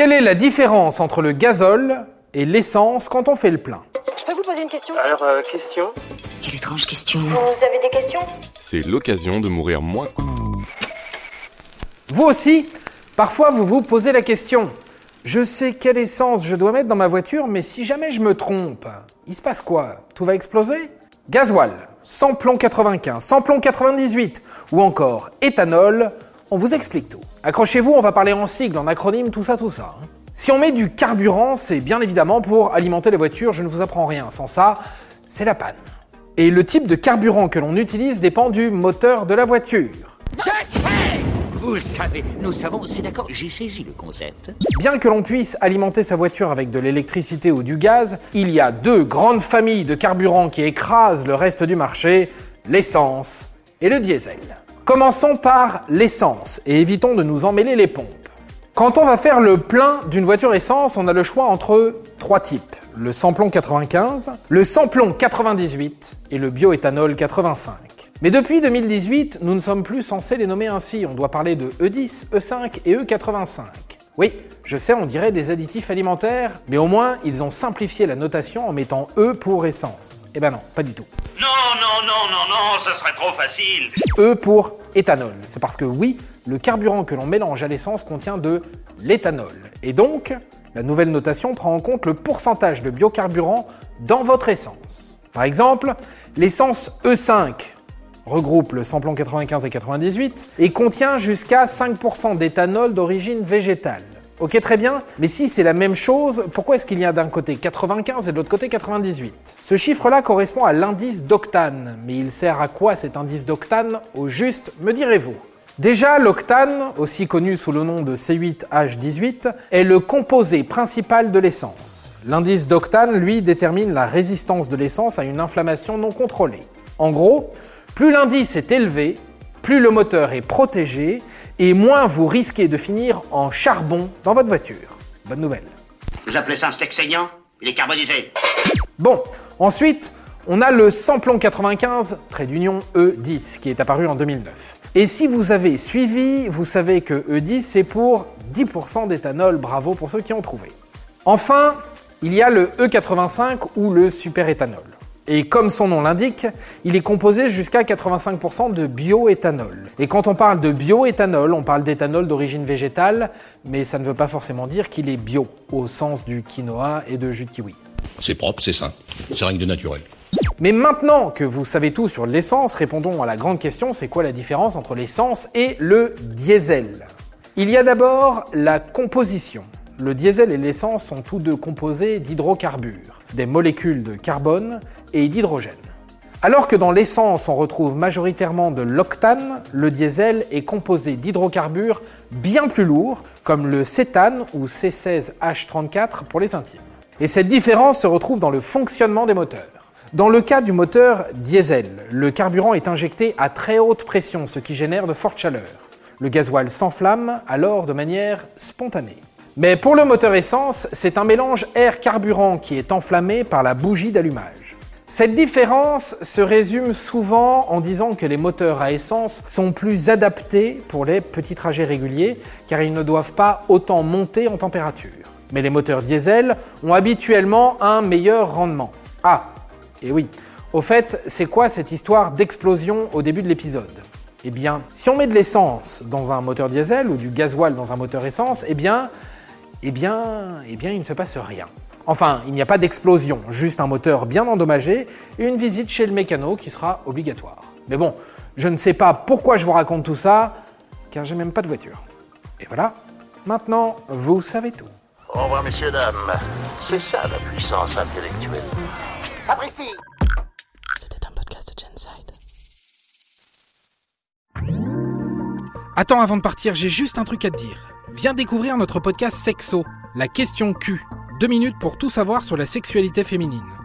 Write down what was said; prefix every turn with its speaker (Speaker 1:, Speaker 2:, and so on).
Speaker 1: Quelle est la différence entre le gazole et l'essence quand on fait le plein
Speaker 2: Je peux vous poser une question
Speaker 3: Alors, euh, question
Speaker 4: Quelle étrange question.
Speaker 2: Vous avez des questions
Speaker 5: C'est l'occasion de mourir moins.
Speaker 1: Vous aussi, parfois vous vous posez la question. Je sais quelle essence je dois mettre dans ma voiture, mais si jamais je me trompe, il se passe quoi? Tout va exploser? Gasoil, samplon 95, samplon 98 ou encore éthanol, on vous explique tout. Accrochez-vous, on va parler en sigle, en acronyme, tout ça, tout ça. hein. Si on met du carburant, c'est bien évidemment pour alimenter les voitures, je ne vous apprends rien. Sans ça, c'est la panne. Et le type de carburant que l'on utilise dépend du moteur de la voiture.
Speaker 4: Vous le savez, nous savons, c'est d'accord, j'ai saisi le concept.
Speaker 1: Bien que l'on puisse alimenter sa voiture avec de l'électricité ou du gaz, il y a deux grandes familles de carburants qui écrasent le reste du marché, l'essence et le diesel. Commençons par l'essence et évitons de nous emmêler les pompes. Quand on va faire le plein d'une voiture essence, on a le choix entre trois types. Le samplon 95, le samplon 98 et le bioéthanol 85. Mais depuis 2018, nous ne sommes plus censés les nommer ainsi. On doit parler de E10, E5 et E85. Oui, je sais, on dirait des additifs alimentaires, mais au moins ils ont simplifié la notation en mettant E pour essence. Eh ben non, pas du tout.
Speaker 6: Non, non, non, non, non, ce serait trop facile.
Speaker 1: E pour éthanol. C'est parce que oui, le carburant que l'on mélange à l'essence contient de l'éthanol. Et donc, la nouvelle notation prend en compte le pourcentage de biocarburant dans votre essence. Par exemple, l'essence E5 regroupe le samplon 95 et 98 et contient jusqu'à 5% d'éthanol d'origine végétale. Ok, très bien, mais si c'est la même chose, pourquoi est-ce qu'il y a d'un côté 95 et de l'autre côté 98 Ce chiffre-là correspond à l'indice d'octane, mais il sert à quoi cet indice d'octane? Au juste, me direz-vous. Déjà, l'octane, aussi connu sous le nom de C8H18, est le composé principal de l'essence. L'indice d'octane, lui, détermine la résistance de l'essence à une inflammation non contrôlée. En gros, plus l'indice est élevé, plus le moteur est protégé et moins vous risquez de finir en charbon dans votre voiture. Bonne nouvelle.
Speaker 7: Vous appelez ça un steak saignant? Il est carbonisé.
Speaker 1: Bon, ensuite, on a le samplon 95, trait d'union E10, qui est apparu en 2009. Et si vous avez suivi, vous savez que E10 c'est pour 10% d'éthanol, bravo pour ceux qui ont trouvé. Enfin, il y a le E85 ou le superéthanol. Et comme son nom l'indique, il est composé jusqu'à 85% de bioéthanol. Et quand on parle de bioéthanol, on parle d'éthanol d'origine végétale, mais ça ne veut pas forcément dire qu'il est bio, au sens du quinoa et de jus de kiwi.
Speaker 8: C'est propre, c'est sain. C'est rien que de naturel.
Speaker 1: Mais maintenant que vous savez tout sur l'essence, répondons à la grande question, c'est quoi la différence entre l'essence et le diesel? Il y a d'abord la composition. Le diesel et l'essence sont tous deux composés d'hydrocarbures, des molécules de carbone et d'hydrogène. Alors que dans l'essence on retrouve majoritairement de l'octane, le diesel est composé d'hydrocarbures bien plus lourds, comme le cétane ou C16H34 pour les intimes. Et cette différence se retrouve dans le fonctionnement des moteurs. Dans le cas du moteur diesel, le carburant est injecté à très haute pression, ce qui génère de fortes chaleurs. Le gasoil s'enflamme alors de manière spontanée. Mais pour le moteur essence, c'est un mélange air-carburant qui est enflammé par la bougie d'allumage. Cette différence se résume souvent en disant que les moteurs à essence sont plus adaptés pour les petits trajets réguliers car ils ne doivent pas autant monter en température. Mais les moteurs diesel ont habituellement un meilleur rendement. Ah, et oui, au fait, c'est quoi cette histoire d'explosion au début de l'épisode? Eh bien, si on met de l'essence dans un moteur diesel ou du gasoil dans un moteur essence, eh bien, eh bien, eh bien, il ne se passe rien. Enfin, il n'y a pas d'explosion, juste un moteur bien endommagé et une visite chez le mécano qui sera obligatoire. Mais bon, je ne sais pas pourquoi je vous raconte tout ça, car j'ai même pas de voiture. Et voilà, maintenant, vous savez tout.
Speaker 6: Au revoir, messieurs, dames. C'est ça la puissance intellectuelle.
Speaker 7: Sapristi
Speaker 9: C'était un podcast de Genside.
Speaker 1: Attends, avant de partir, j'ai juste un truc à te dire. Viens découvrir notre podcast Sexo, la question Q. Deux minutes pour tout savoir sur la sexualité féminine.